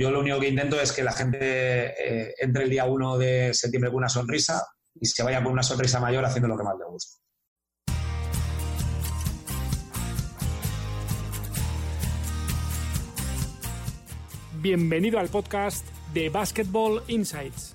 Yo lo único que intento es que la gente eh, entre el día 1 de septiembre con una sonrisa y se vaya con una sonrisa mayor haciendo lo que más le gusta. Bienvenido al podcast de Basketball Insights,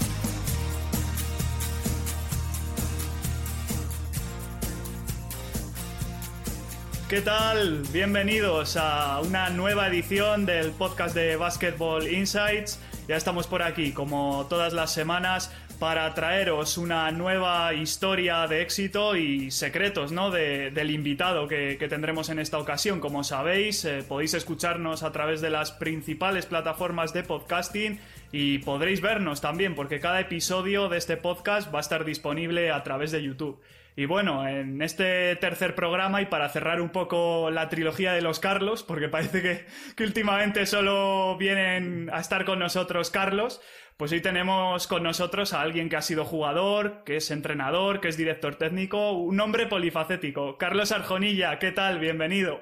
¿Qué tal? Bienvenidos a una nueva edición del podcast de Basketball Insights. Ya estamos por aquí, como todas las semanas, para traeros una nueva historia de éxito y secretos ¿no? del invitado que, tendremos en esta ocasión. Como sabéis, eh, podéis escucharnos a través de las principales plataformas de podcasting y podréis vernos también, porque cada episodio de este podcast va a estar disponible a través de YouTube. Y bueno, en este tercer programa y para cerrar un poco la trilogía de los Carlos, porque parece que, últimamente solo vienen a estar con nosotros Carlos, pues hoy tenemos con nosotros a alguien que ha sido jugador, que es entrenador, que es director técnico, un hombre polifacético. Carlos Arjonilla, ¿qué tal? Bienvenido.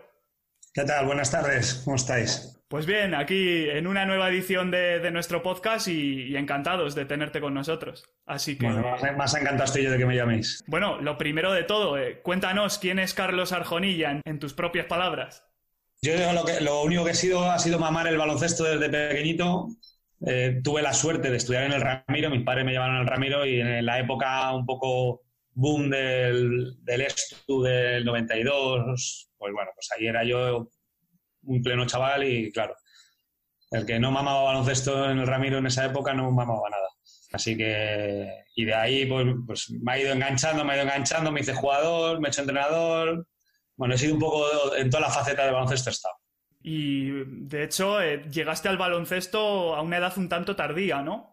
¿Qué tal? Buenas tardes, ¿cómo estáis? Pues bien, aquí en una nueva edición de, nuestro podcast y, encantados de tenerte con nosotros. Así que. Bueno, más, encantado estoy yo de que me llaméis. Bueno, lo primero de todo, eh, cuéntanos quién es Carlos Arjonilla en, tus propias palabras. Yo lo, que, lo único que he sido ha sido mamar el baloncesto desde pequeñito. Eh, tuve la suerte de estudiar en el Ramiro, mis padres me llevaron al Ramiro y en la época un poco boom del, del ESTU del 92, pues bueno, pues ahí era yo un pleno chaval y claro, el que no mamaba baloncesto en el Ramiro en esa época no mamaba nada. Así que, y de ahí pues, pues me ha ido enganchando, me ha ido enganchando, me hice jugador, me he hecho entrenador. Bueno, he sido un poco en toda la faceta del baloncesto estado. Y de hecho, eh, llegaste al baloncesto a una edad un tanto tardía, ¿no?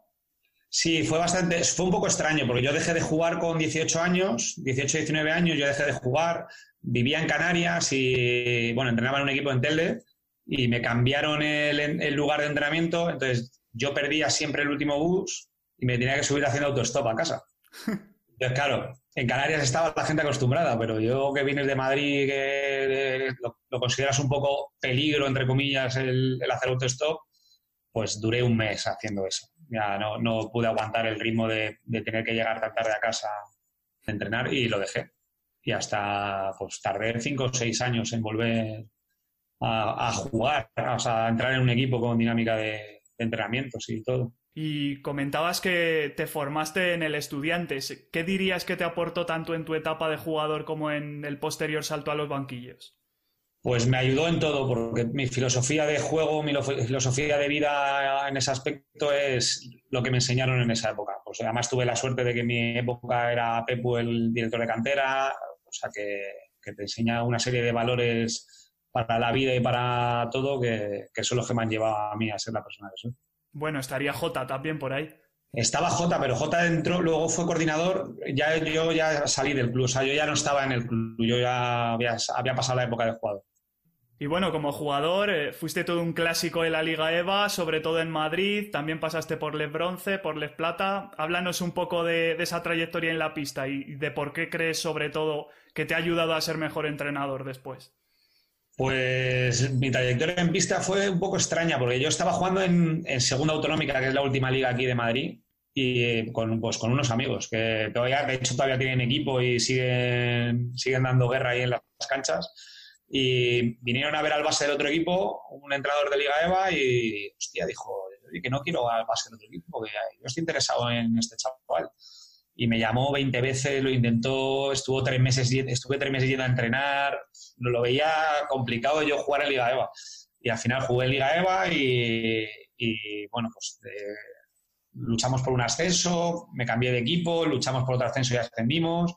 Sí, fue bastante, fue un poco extraño, porque yo dejé de jugar con 18 años, 18, 19 años, yo dejé de jugar, vivía en Canarias y, bueno, entrenaba en un equipo en Telde y me cambiaron el, lugar de entrenamiento, entonces yo perdía siempre el último bus y me tenía que subir haciendo autostop a casa. Entonces, claro, en Canarias estaba la gente acostumbrada, pero yo que vienes de Madrid, que lo, consideras un poco peligro, entre comillas, el, el hacer autostop, pues duré un mes haciendo eso ya no, no pude aguantar el ritmo de, tener que llegar tan tarde a casa a entrenar y lo dejé. Y hasta, pues tardé cinco o seis años en volver a, jugar, o sea, a entrar en un equipo con dinámica de, entrenamientos y todo. Y comentabas que te formaste en el Estudiantes. ¿Qué dirías que te aportó tanto en tu etapa de jugador como en el posterior salto a los banquillos? Pues me ayudó en todo, porque mi filosofía de juego, mi filosofía de vida en ese aspecto es lo que me enseñaron en esa época. Pues además tuve la suerte de que en mi época era Pepu el director de cantera, o sea que, te enseña una serie de valores para la vida y para todo que, son los que me han llevado a mí a ser la persona que soy. Bueno, estaría Jota también por ahí. Estaba Jota, pero Jota entró, luego fue coordinador, ya yo ya salí del club, o sea, yo ya no estaba en el club, yo ya había, había pasado la época de jugador. Y bueno, como jugador, eh, fuiste todo un clásico en la Liga EVA, sobre todo en Madrid, también pasaste por Les Bronce, por Les Plata. Háblanos un poco de, esa trayectoria en la pista y de por qué crees, sobre todo, que te ha ayudado a ser mejor entrenador después. Pues mi trayectoria en pista fue un poco extraña, porque yo estaba jugando en, Segunda Autonómica, que es la última liga aquí de Madrid, y eh, con, pues, con unos amigos que todavía, de hecho, todavía tienen equipo y siguen, siguen dando guerra ahí en las canchas y vinieron a ver al base del otro equipo, un entrenador de Liga EVA, y hostia, dijo, que no quiero al base del otro equipo, porque yo estoy interesado en este chaval. Y me llamó 20 veces, lo intentó, estuvo tres meses, estuve tres meses yendo a entrenar, lo veía complicado yo jugar en Liga EVA. Y al final jugué en Liga EVA y, bueno, pues eh, luchamos por un ascenso, me cambié de equipo, luchamos por otro ascenso y ascendimos.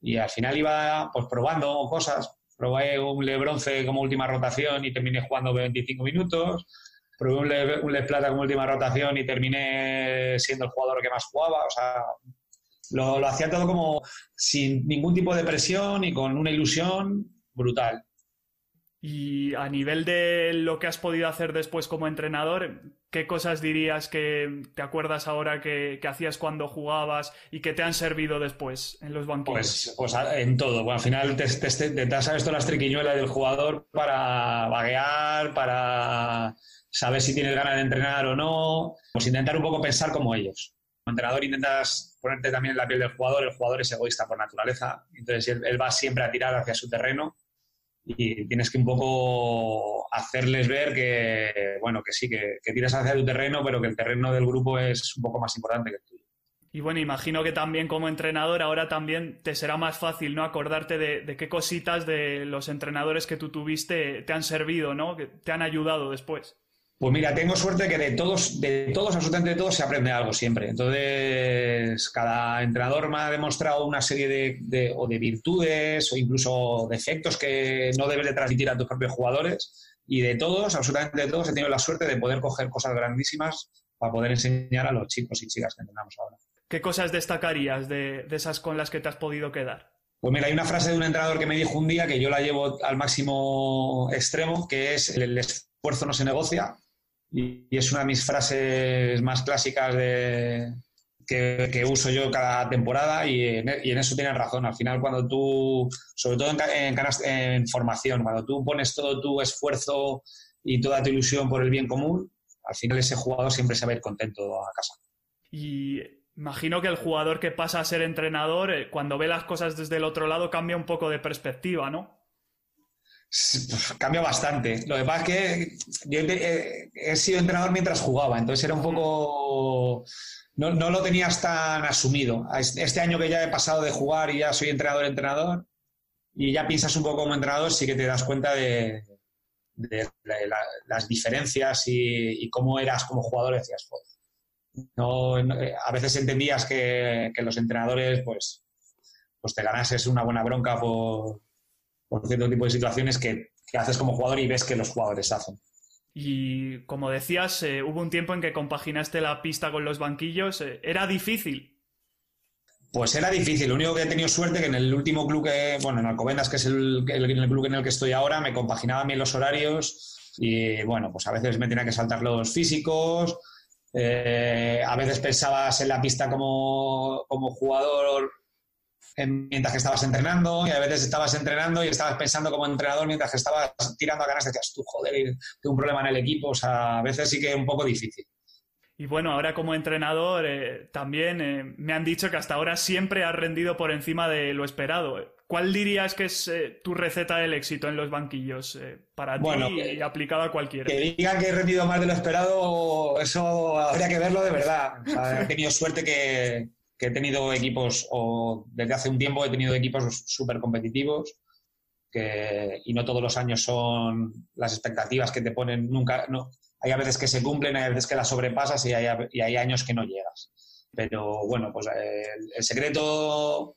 Y al final iba pues probando cosas, probé un Lebronce como última rotación y terminé jugando 25 minutos. probé un Les, Plata como última rotación y terminé siendo el jugador que más jugaba. O sea, lo, lo hacía todo como sin ningún tipo de presión y con una ilusión brutal. Y a nivel de lo que has podido hacer después como entrenador, ¿qué cosas dirías que te acuerdas ahora que, hacías cuando jugabas y que te han servido después en los banquillos? Pues, pues en todo. Bueno, al final te, te, te, todas las triquiñuelas del jugador para vaguear, para saber si tienes ganas de entrenar o no. Pues intentar un poco pensar como ellos. Como entrenador intentas ponerte también en la piel del jugador. El jugador es egoísta por naturaleza. Entonces él va siempre a tirar hacia su terreno y tienes que un poco hacerles ver que, bueno, que sí, que, que tiras hacia tu terreno, pero que el terreno del grupo es un poco más importante que el tuyo. Y bueno, imagino que también como entrenador ahora también te será más fácil, ¿no? Acordarte de, qué cositas de los entrenadores que tú tuviste te han servido, ¿no? Que te han ayudado después. Pues mira, tengo suerte que de todos, de todos, absolutamente de todos, se aprende algo siempre. Entonces, cada entrenador me ha demostrado una serie de, o de virtudes o incluso defectos que no debes de transmitir a tus propios jugadores. Y de todos, absolutamente de todos, he tenido la suerte de poder coger cosas grandísimas para poder enseñar a los chicos y chicas que entrenamos ahora. ¿Qué cosas destacarías de, esas con las que te has podido quedar? Pues mira, hay una frase de un entrenador que me dijo un día que yo la llevo al máximo extremo, que es el esfuerzo no se negocia, y, es una de mis frases más clásicas de, que, uso yo cada temporada y en, eso tienen razón. Al final, cuando tú, sobre todo en, en, formación, cuando tú pones todo tu esfuerzo y toda tu ilusión por el bien común, al final ese jugador siempre se va a ir contento a casa. Y imagino que el jugador que pasa a ser entrenador, eh, cuando ve las cosas desde el otro lado, cambia un poco de perspectiva, ¿no? Cambia bastante. Lo que pasa es que yo he, sido entrenador mientras jugaba, entonces era un poco. No, lo tenías tan asumido. Este año que ya he pasado de jugar y ya soy entrenador-entrenador, y ya piensas un poco como entrenador, sí que te das cuenta de, las diferencias y, cómo eras como jugador, decías, no, a veces entendías que, los entrenadores, pues, pues te ganases una buena bronca por por cierto tipo de situaciones que, haces como jugador y ves que los jugadores hacen. Y como decías, eh, hubo un tiempo en que compaginaste la pista con los banquillos. Eh, ¿Era difícil? Pues era difícil. Lo único que he tenido suerte que en el último club que, bueno, en Alcobendas, que es el, club en el que estoy ahora, me compaginaban bien los horarios y, bueno, pues a veces me tenía que saltar los físicos, eh, a veces pensabas en la pista como, como jugador mientras que estabas entrenando y a veces estabas entrenando y estabas pensando como entrenador mientras que estabas tirando a ganas, decías tú, joder, tengo un problema en el equipo, o sea, a veces sí que es un poco difícil. Y bueno, ahora como entrenador eh, también eh, me han dicho que hasta ahora siempre has rendido por encima de lo esperado. ¿Cuál dirías que es eh, tu receta del éxito en los banquillos para ti y aplicado a cualquiera? Que digan que he rendido más de lo esperado, eso habría que verlo de verdad. he tenido suerte que, he tenido equipos, o desde hace un tiempo he tenido equipos súper competitivos, y no todos los años son las expectativas que te ponen, nunca, no, hay a veces que se cumplen, hay a veces que las sobrepasas y hay, años que no llegas. Pero bueno, pues el, secreto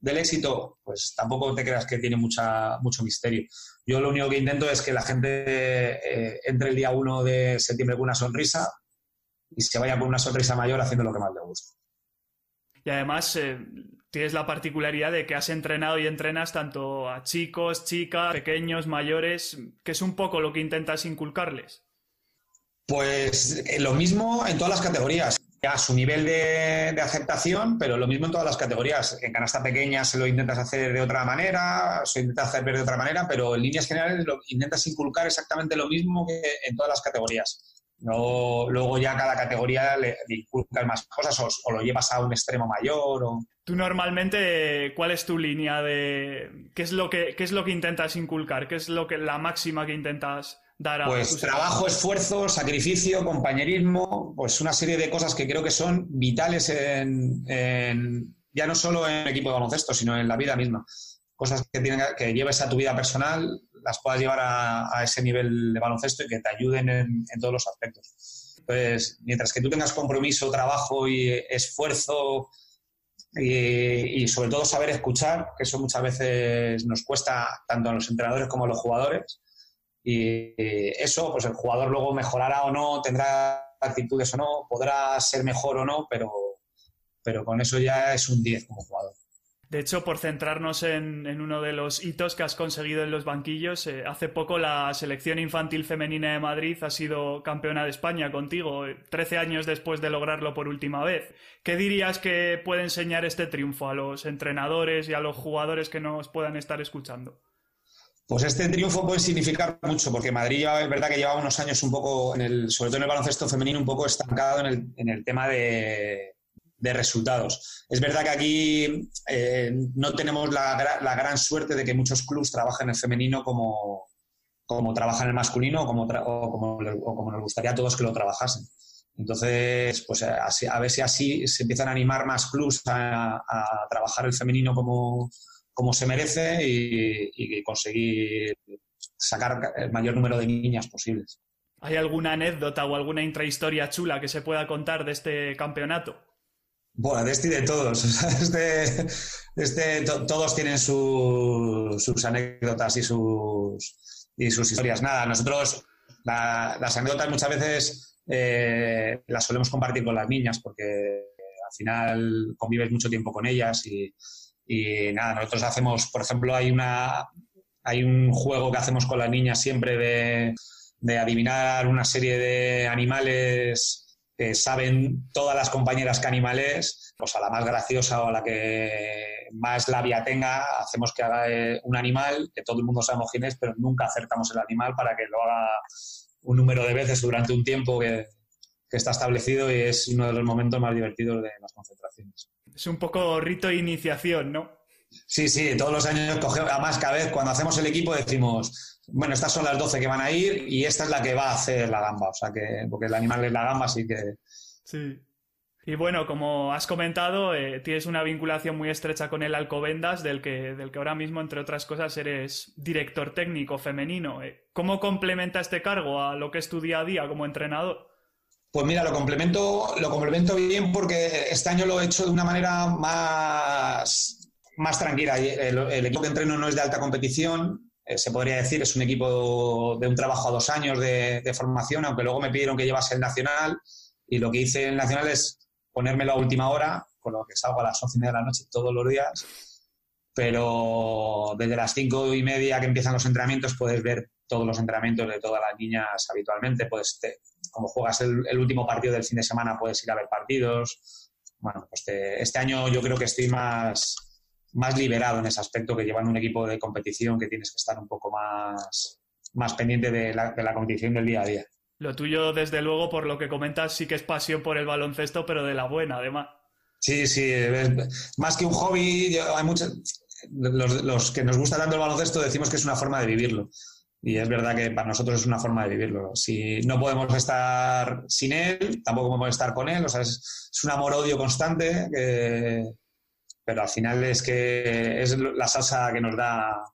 del éxito, pues tampoco te creas que tiene mucha, mucho misterio. Yo lo único que intento es que la gente eh, entre el día 1 de septiembre con una sonrisa y se vaya con una sonrisa mayor haciendo lo que más le gusta. Y además eh, tienes la particularidad de que has entrenado y entrenas tanto a chicos, chicas, pequeños, mayores, que es un poco lo que intentas inculcarles. Pues eh, lo mismo en todas las categorías. A su nivel de, aceptación, pero lo mismo en todas las categorías. En canasta pequeña se lo intentas hacer de otra manera, se lo intentas hacer ver de otra manera, pero en líneas generales intentas inculcar exactamente lo mismo que en todas las categorías. No, luego ya cada categoría le, inculcas más cosas o, lo llevas a un extremo mayor. O... Tú normalmente, ¿cuál es tu línea de qué es lo que qué es lo que intentas inculcar? ¿Qué es lo que la máxima que intentas dar a Pues trabajo, esfuerzo, sacrificio, compañerismo, pues una serie de cosas que creo que son vitales en, ya no solo en el equipo de baloncesto, sino en la vida misma. Cosas que, tienen, que lleves a tu vida personal, las puedas llevar a, ese nivel de baloncesto y que te ayuden en, todos los aspectos. Pues mientras que tú tengas compromiso, trabajo y esfuerzo y, sobre todo saber escuchar, que eso muchas veces nos cuesta tanto a los entrenadores como a los jugadores, y eso, pues el jugador luego mejorará o no, tendrá actitudes o no, podrá ser mejor o no, pero, pero con eso ya es un 10 como jugador. De hecho, por centrarnos en, uno de los hitos que has conseguido en los banquillos, eh, hace poco la selección infantil femenina de Madrid ha sido campeona de España contigo, 13 eh, años después de lograrlo por última vez. ¿Qué dirías que puede enseñar este triunfo a los entrenadores y a los jugadores que nos puedan estar escuchando? Pues este triunfo puede significar mucho, porque Madrid ya es verdad que lleva unos años un poco, en el, sobre todo en el baloncesto femenino, un poco estancado en el, en el tema de, de resultados. Es verdad que aquí eh, no tenemos la, la, gran suerte de que muchos clubes trabajen el femenino como, como trabajan el masculino o como, como, como, nos gustaría a todos que lo trabajasen. Entonces, pues a, ver si así se empiezan a animar más clubes a, trabajar el femenino como, como se merece y conseguir sacar el mayor número de niñas posibles. ¿Hay alguna anécdota o alguna intrahistoria chula que se pueda contar de este campeonato? Bueno, de este y de todos. Este, este, todos tienen sus anécdotas y sus, y sus historias. Nada, nosotros las anécdotas muchas veces eh, las solemos compartir con las niñas porque al final convives mucho tiempo con ellas y, nada, nosotros hacemos, por ejemplo, hay una hay un juego que hacemos con las niñas siempre de, de adivinar una serie de animales saben todas las compañeras que animales, pues a la más graciosa o a la que más labia tenga, hacemos que haga eh, un animal, que todo el mundo sabemos quién es, pero nunca acertamos el animal para que lo haga un número de veces durante un tiempo que, está establecido y es uno de los momentos más divertidos de las concentraciones. Es un poco rito de iniciación, ¿no? Sí, sí, todos los años cogemos, además cada vez cuando hacemos el equipo decimos, bueno, estas son las 12 que van a ir y esta es la que va a hacer la gamba. O sea que, porque el animal es la gamba, así que. Sí. Y bueno, como has comentado, eh, tienes una vinculación muy estrecha con el Alcobendas, del que, del que ahora mismo, entre otras cosas, eres director técnico femenino. Eh, ¿Cómo complementa este cargo a lo que es tu día a día como entrenador? Pues mira, lo complemento, lo complemento bien porque este año lo he hecho de una manera más, más tranquila. El, el equipo que entreno no es de alta competición, eh, se podría decir, es un equipo de un trabajo a dos años de, formación, aunque luego me pidieron que llevase el Nacional y lo que hice en el Nacional es ponérmelo a última hora, con lo que salgo a las once y media de la noche todos los días, pero desde las cinco y media que empiezan los entrenamientos puedes ver todos los entrenamientos de todas las niñas habitualmente, pues como juegas el, último partido del fin de semana puedes ir a ver partidos. Bueno, pues este año yo creo que estoy más, más liberado en ese aspecto que llevan un equipo de competición que tienes que estar un poco más, más pendiente de la, de la competición del día a día. Lo tuyo, desde luego, por lo que comentas, sí que es pasión por el baloncesto, pero de la buena, además. Sí, sí, más que un hobby, hay muchos, los, los, que nos gusta tanto el baloncesto decimos que es una forma de vivirlo. Y es verdad que para nosotros es una forma de vivirlo. Si no podemos estar sin él, tampoco podemos estar con él. O sea, es, es un amor-odio constante que, pero al final es que es la salsa que nos da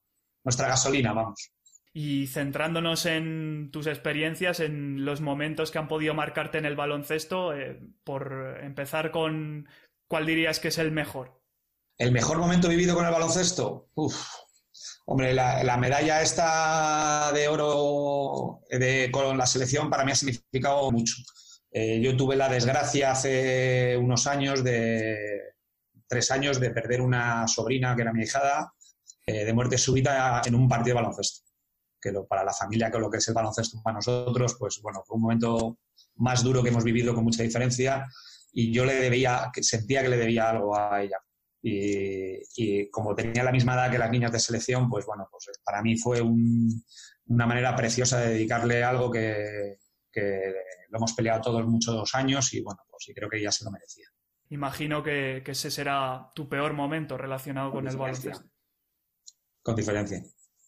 nuestra gasolina, vamos. Y centrándonos en tus experiencias, en los momentos que han podido marcarte en el baloncesto, eh, por empezar con cuál dirías que es el mejor. El mejor momento vivido con el baloncesto. Uf. Hombre, la, medalla esta de oro de, con la selección para mí ha significado mucho. Eh, yo tuve la desgracia hace unos años de, tres años de perder una sobrina que era mi hijada eh, de muerte súbita en un partido de baloncesto. Que lo, para la familia, que lo que es el baloncesto para nosotros, pues bueno, fue un momento más duro que hemos vivido con mucha diferencia y yo le debía, sentía que le debía algo a ella. Y, como tenía la misma edad que las niñas de selección, pues bueno, pues para mí fue una manera preciosa de dedicarle algo que, lo hemos peleado todos muchos años y bueno, pues sí creo que ella se lo merecía. Imagino que, ese será tu peor momento relacionado con, el baloncesto. Con diferencia.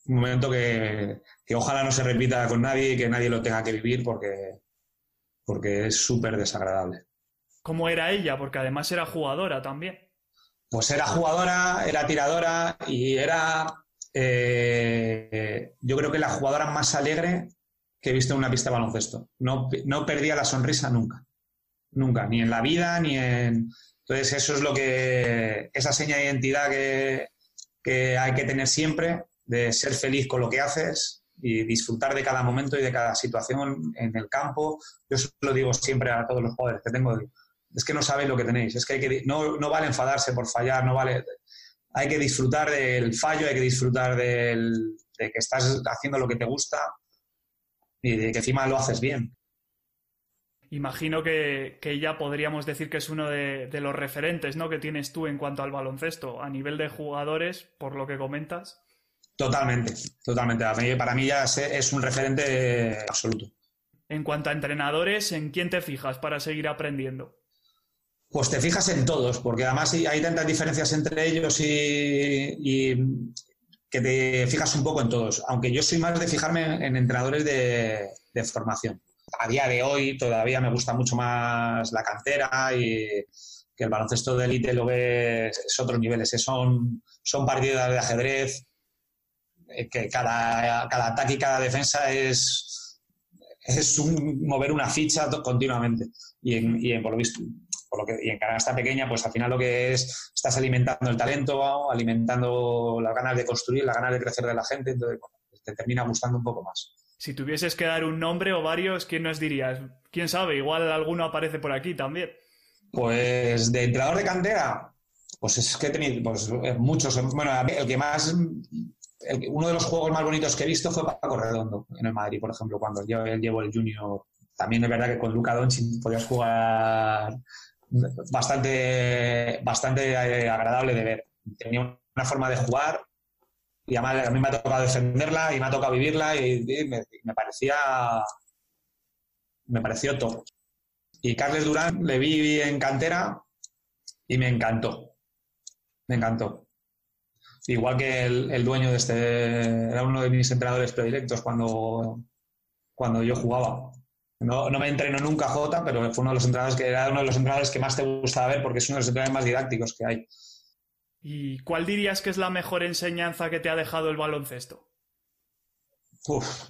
Un momento que, ojalá no se repita con nadie y que nadie lo tenga que vivir porque, porque es súper desagradable. ¿Cómo era ella? Porque además era jugadora también. Pues era jugadora, era tiradora y era, eh, yo creo que la jugadora más alegre que he visto en una pista de baloncesto. No, no perdía la sonrisa nunca nunca, ni en la vida, ni en... Entonces eso es lo que, esa seña de identidad que, hay que tener siempre, de ser feliz con lo que haces y disfrutar de cada momento y de cada situación en el campo. Yo eso lo digo siempre a todos los jugadores que tengo, es que no sabéis lo que tenéis, es que, hay que no, no vale enfadarse por fallar, no vale... Hay que disfrutar del fallo, hay que disfrutar del, de que estás haciendo lo que te gusta y de que encima lo haces bien. Imagino que, ya podríamos decir que es uno de, los referentes ¿no? que tienes tú en cuanto al baloncesto, a nivel de jugadores, por lo que comentas. Totalmente, totalmente. Para mí, ya es, un referente absoluto. En cuanto a entrenadores, ¿en quién te fijas para seguir aprendiendo? Pues te fijas en todos, porque además hay tantas diferencias entre ellos y, que te fijas un poco en todos. Aunque yo soy más de fijarme en entrenadores de formación a día de hoy todavía me gusta mucho más la cantera y que el baloncesto de élite lo ves es otros niveles. Son, son partidas de ajedrez eh, que cada, cada ataque y cada defensa es, es un, mover una ficha continuamente. Y en, y por lo visto, por lo que, y en canasta pequeña, pues al final lo que es, estás alimentando el talento, alimentando las ganas de construir, las ganas de crecer de la gente, entonces te termina gustando un poco más. Si tuvieses que dar un nombre o varios, ¿quién nos dirías? ¿Quién sabe? Igual alguno aparece por aquí también. Pues de entrenador de cantera, pues es que he tenido pues, eh, muchos. Bueno, el que más. uno de los juegos más bonitos que he visto fue Paco Redondo en el Madrid, por ejemplo, cuando yo llevo el Junior. También es verdad que con Luca Doncic podías jugar bastante, bastante eh, agradable de ver. Tenía una forma de jugar y a mí me ha tocado defenderla y me ha tocado vivirla y, me, parecía me pareció todo. Y Carles Durán le vi en cantera y me encantó. Me encantó. Igual que el, dueño de este, era uno de mis entrenadores predilectos cuando, cuando yo jugaba. No, no me entrenó nunca Jota, pero fue uno de los entrenadores que era uno de los entrenadores que más te gustaba ver porque es uno de los entrenadores más didácticos que hay. ¿Y cuál dirías que es la mejor enseñanza que te ha dejado el baloncesto? Uf.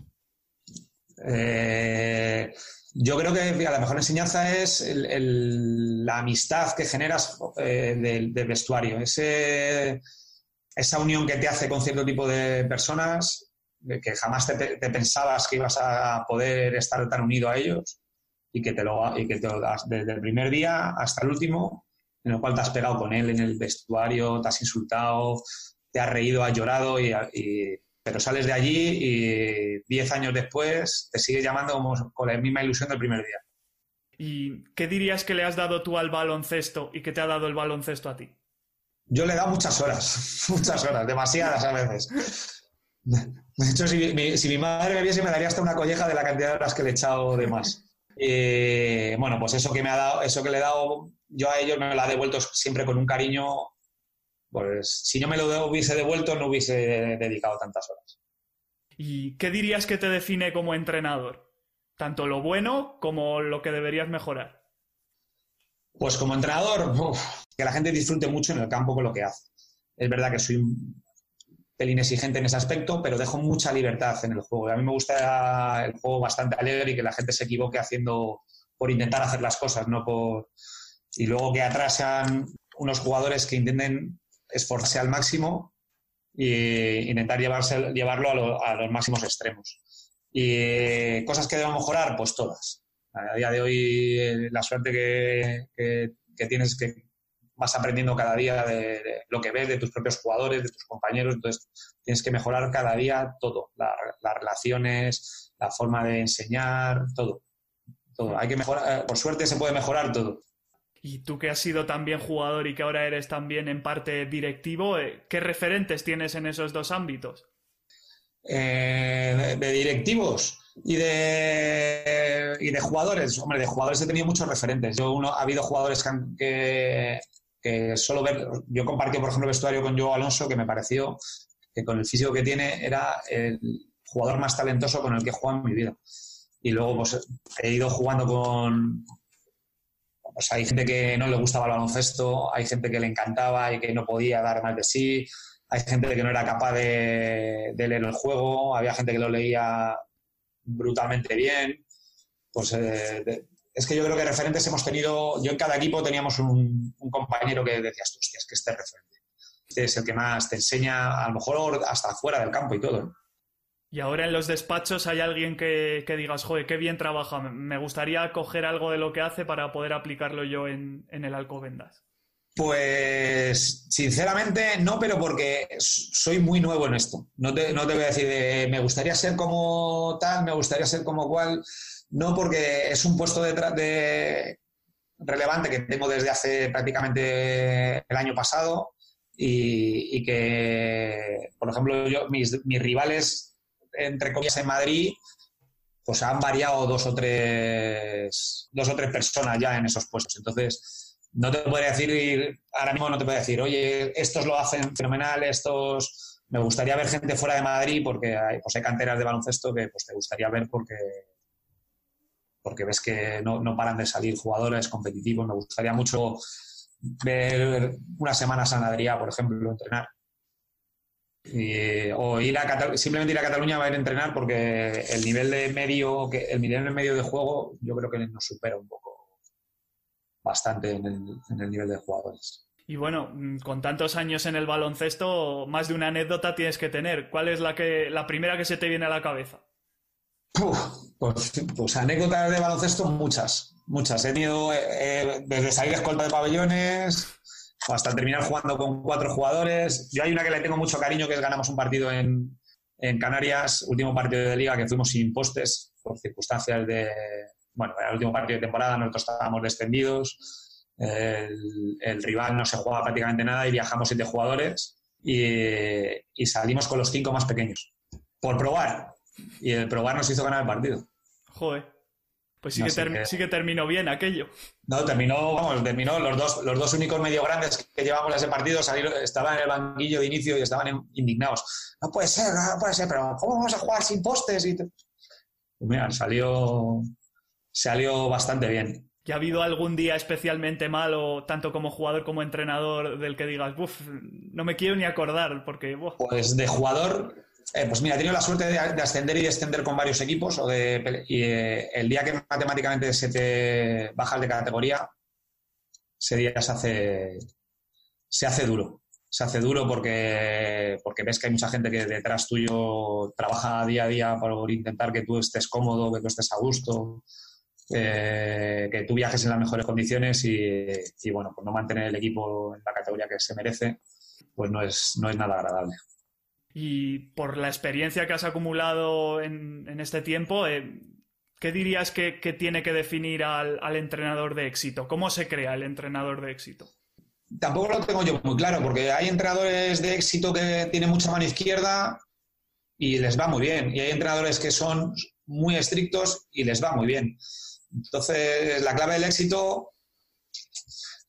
Eh, yo creo que la mejor enseñanza es la amistad que generas eh, del, vestuario, esa unión que te hace con cierto tipo de personas, que jamás te, pensabas que ibas a poder estar tan unido a ellos y que te lo, y que te lo desde el primer día hasta el último en el cual te has pegado con él en el vestuario, te has insultado, te has reído, has llorado, y, pero sales de allí y diez años después te sigue llamando como, con la misma ilusión del primer día. ¿Y qué dirías que le has dado tú al baloncesto y que te ha dado el baloncesto a ti? Yo le he dado muchas horas, muchas horas, demasiadas a veces. De hecho, si mi, madre me viese, me daría hasta una colleja de la cantidad de horas que le he echado de más. Bueno, pues eso que me ha dado, eso que le he dado yo a ellos me lo ha devuelto siempre con un cariño, pues si yo me lo hubiese devuelto no hubiese dedicado tantas horas. ¿Y qué dirías que te define como entrenador? Tanto lo bueno como lo que deberías mejorar. Pues como entrenador, que la gente disfrute mucho en el campo con lo que hace. Es verdad que soy un pelín exigente en ese aspecto, pero dejo mucha libertad en el juego. A mí me gusta el juego bastante alegre y que la gente se equivoque haciendo por intentar hacer las cosas, no por, y luego que atrasan unos jugadores que intenten esforzarse al máximo e intentar llevarse, llevarlo a, los máximos extremos. Y cosas que debo mejorar, pues todas. A día de hoy, eh, la suerte que, tienes es que vas aprendiendo cada día de, lo que ves de tus propios jugadores, de tus compañeros, entonces tienes que mejorar cada día todo, las relaciones, la forma de enseñar, todo. todo. Hay que mejorar, eh, por suerte se puede mejorar todo. Y tú que has sido también jugador y que ahora eres también en parte directivo, eh, ¿qué referentes tienes en esos dos ámbitos? Eh, de, directivos y de, y de jugadores. Hombre, de jugadores he tenido muchos referentes. Yo uno, ha habido jugadores que, que, solo ver. Yo compartí, por ejemplo, vestuario con Joe Alonso, que me pareció que con el físico que tiene era el jugador más talentoso con el que he jugado en mi vida. Y luego pues, he ido jugando con, pues hay gente que no le gustaba el baloncesto, hay gente que le encantaba y que no podía dar más de sí, hay gente que no era capaz de, leer el juego, había gente que lo leía brutalmente bien. Pues eh, es que yo creo que referentes hemos tenido, yo en cada equipo teníamos un, compañero que decías, hostia, es que este referente. Este es el que más te enseña, a lo mejor hasta fuera del campo y todo. Y ahora en los despachos hay alguien que, digas, joder, qué bien trabaja, me gustaría coger algo de lo que hace para poder aplicarlo yo en, en el Alcobendas. Pues sinceramente no, pero porque soy muy nuevo en esto. No te, no te voy a decir, me gustaría ser como tal, me gustaría ser como cual. No, porque es un puesto de, de relevante que tengo desde hace prácticamente el año pasado y, y que, por ejemplo, yo, mis, mis rivales entre comillas, en Madrid, pues han variado dos o tres, dos o tres personas ya en esos puestos. Entonces, no te puedo decir, ahora mismo no te puedo decir, oye, estos lo hacen fenomenal, estos... Me gustaría ver gente fuera de Madrid porque hay, pues hay canteras de baloncesto que pues, te gustaría ver porque, porque ves que no, no paran de salir jugadores competitivos. Me gustaría mucho ver una semana a San Adrià, por ejemplo, entrenar o ir a simplemente ir a Cataluña a ir a entrenar porque el nivel de medio el nivel medio de juego yo creo que nos supera un poco bastante en el, nivel de jugadores. Y bueno, mm, con tantos años en el baloncesto, más de una anécdota tienes que tener. ¿Cuál es la que la primera que se te viene a la cabeza? Pues, pues, anécdotas de baloncesto muchas, muchas. He tenido eh, eh, desde salir escolta de pabellones, hasta terminar jugando con cuatro jugadores. Yo hay una que le tengo mucho cariño, que es ganamos un partido en, Canarias, último partido de liga que fuimos sin postes por circunstancias de, bueno, era el último partido de temporada, nosotros estábamos descendidos, el, rival no se jugaba prácticamente nada y viajamos siete jugadores y, salimos con los cinco más pequeños, por probar. Y el probar nos hizo ganar el partido. Joder. Pues sí, que, sí que terminó bien aquello. No, terminó, vamos, terminó los dos, los dos únicos medio grandes que llevamos a ese partido salieron, estaban en el banquillo de inicio y estaban indignados. No puede ser, no puede ser, pero ¿cómo vamos a jugar sin postes? Y pues mira, salió, salió bastante bien. ¿Y ha habido algún día especialmente malo, tanto como jugador como entrenador, del que digas, uff, no me quiero ni acordar, porque... Pues de jugador, eh, pues mira, he tenido la suerte de, ascender y descender con varios equipos. O de, y eh, el día que matemáticamente se te bajas de categoría, ese día se hace, se hace duro. Se hace duro porque, porque ves que hay mucha gente que detrás tuyo trabaja día a día por intentar que tú estés cómodo, que tú estés a gusto, eh, que tú viajes en las mejores condiciones y, y, bueno, pues no mantener el equipo en la categoría que se merece, pues no es, no es nada agradable. Y por la experiencia que has acumulado en, este tiempo, eh, ¿qué dirías que, tiene que definir al, entrenador de éxito? ¿Cómo se crea el entrenador de éxito? Tampoco lo tengo yo muy claro, porque hay entrenadores de éxito que tienen mucha mano izquierda y les va muy bien. Y hay entrenadores que son muy estrictos y les va muy bien. Entonces, la clave del éxito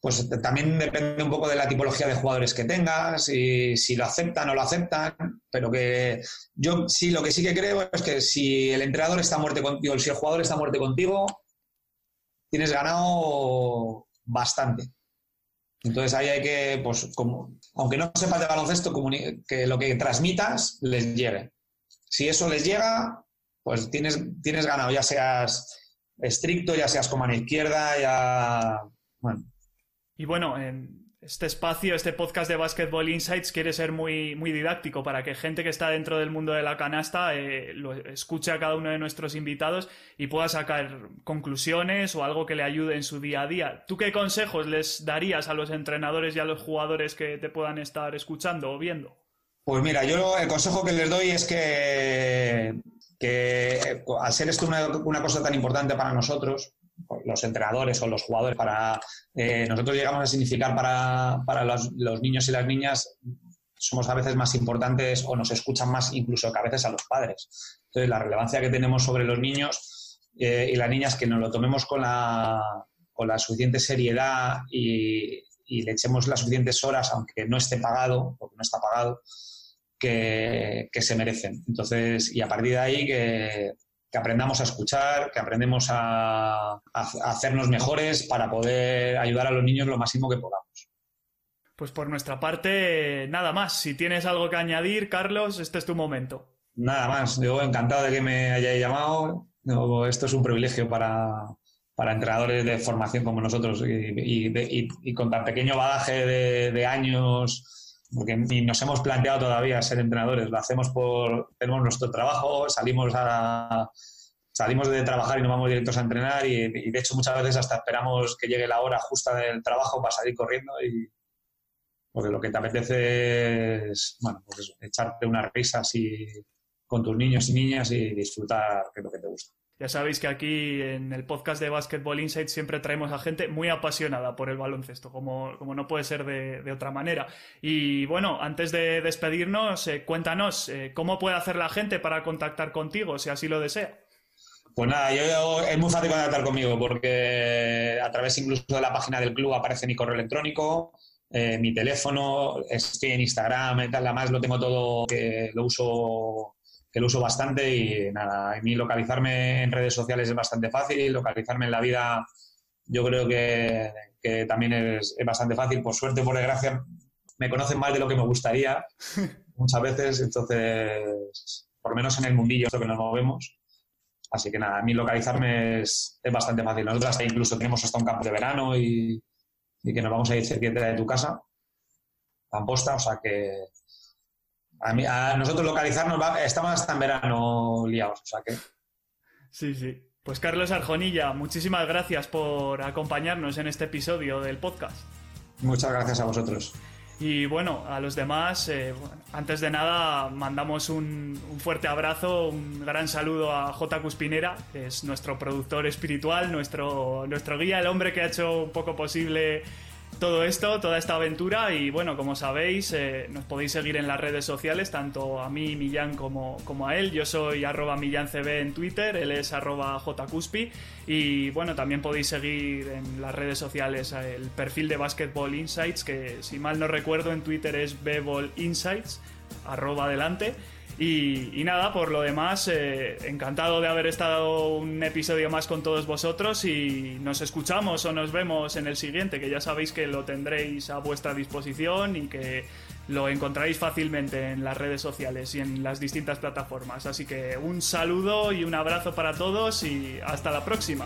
pues también depende un poco de la tipología de jugadores que tengas y si lo aceptan o lo aceptan, pero que yo sí lo que sí que creo es que si el entrenador está a muerte contigo, si el jugador está a muerte contigo, tienes ganado bastante. Entonces ahí hay que, pues, como, aunque no sepas de baloncesto, que lo que transmitas les llegue. Si eso les llega, pues tienes, tienes ganado, ya seas estricto, ya seas como a la izquierda, ya. Bueno, y bueno, en este espacio, este podcast de Basketball Insights quiere ser muy, muy didáctico para que gente que está dentro del mundo de la canasta eh, lo escuche a cada uno de nuestros invitados y pueda sacar conclusiones o algo que le ayude en su día a día. ¿Tú qué consejos les darías a los entrenadores y a los jugadores que te puedan estar escuchando o viendo? Pues mira, yo el consejo que les doy es que, que al ser esto una cosa tan importante para nosotros, los entrenadores o los jugadores, para eh, nosotros llegamos a significar para, los, niños y las niñas, somos a veces más importantes o nos escuchan más incluso que a veces a los padres. Entonces, la relevancia que tenemos sobre los niños eh, y las niñas, que nos lo tomemos con la, con la suficiente seriedad y, y, le echemos las suficientes horas, aunque no esté pagado, porque no está pagado, que, que se merecen. Entonces, y a partir de ahí que que aprendamos a escuchar, que aprendemos a, hacernos mejores para poder ayudar a los niños lo máximo que podamos. Pues por nuestra parte, nada más. Si tienes algo que añadir, Carlos, este es tu momento. Nada más. Yo encantado de que me hayáis llamado. Esto es un privilegio para, entrenadores de formación como nosotros y, con tan pequeño bagaje de, años porque ni nos hemos planteado todavía ser entrenadores, lo hacemos por, tenemos nuestro trabajo, salimos a salimos de trabajar y nos vamos directos a entrenar y, de hecho muchas veces hasta esperamos que llegue la hora justa del trabajo para salir corriendo y porque lo que te apetece es bueno, pues echarte unas risas y, con tus niños y niñas y disfrutar de lo que te gusta. Ya sabéis que aquí en el podcast de Basketball Insight siempre traemos a gente muy apasionada por el baloncesto, como, como no puede ser de, otra manera. Y bueno, antes de despedirnos, eh, cuéntanos eh, cómo puede hacer la gente para contactar contigo, si así lo desea. Pues nada, yo, es muy fácil contactar conmigo porque a través incluso de la página del club aparece mi correo electrónico, eh, mi teléfono, estoy en Instagram, tal, además lo tengo todo, lo uso que lo uso bastante y nada, a mí localizarme en redes sociales es bastante fácil, localizarme en la vida yo creo que, también es, bastante fácil, por suerte, por desgracia, me conocen más de lo que me gustaría muchas veces, entonces, por lo menos en el mundillo es lo que nos movemos. Así que nada, a mí localizarme es, bastante fácil. Nosotros incluso tenemos hasta un campo de verano y, y que nos vamos a ir cerquita de tu casa, Amposta, o sea que a, nosotros localizarnos, estamos hasta en verano liados, o sea que... Sí, sí. Pues Carlos Arjonilla, muchísimas gracias por acompañarnos en este episodio del podcast. Muchas gracias a vosotros. Y bueno, a los demás, eh, antes de nada, mandamos un, un, fuerte abrazo, un gran saludo a J. Cuspinera, que es nuestro productor espiritual, nuestro, nuestro guía, el hombre que ha hecho un poco posible todo esto, toda esta aventura y bueno, como sabéis, eh, nos podéis seguir en las redes sociales, tanto a mí, Millán, como, como a él. Yo soy arroba MillánCB en Twitter, él es arroba JCuspi y bueno, también podéis seguir en las redes sociales el perfil de Basketball Insights, que si mal no recuerdo en Twitter es Beball Insights, arroba adelante. Y, nada, por lo demás, eh, encantado de haber estado un episodio más con todos vosotros y nos escuchamos o nos vemos en el siguiente, que ya sabéis que lo tendréis a vuestra disposición y que lo encontraréis fácilmente en las redes sociales y en las distintas plataformas. Así que un saludo y un abrazo para todos y hasta la próxima.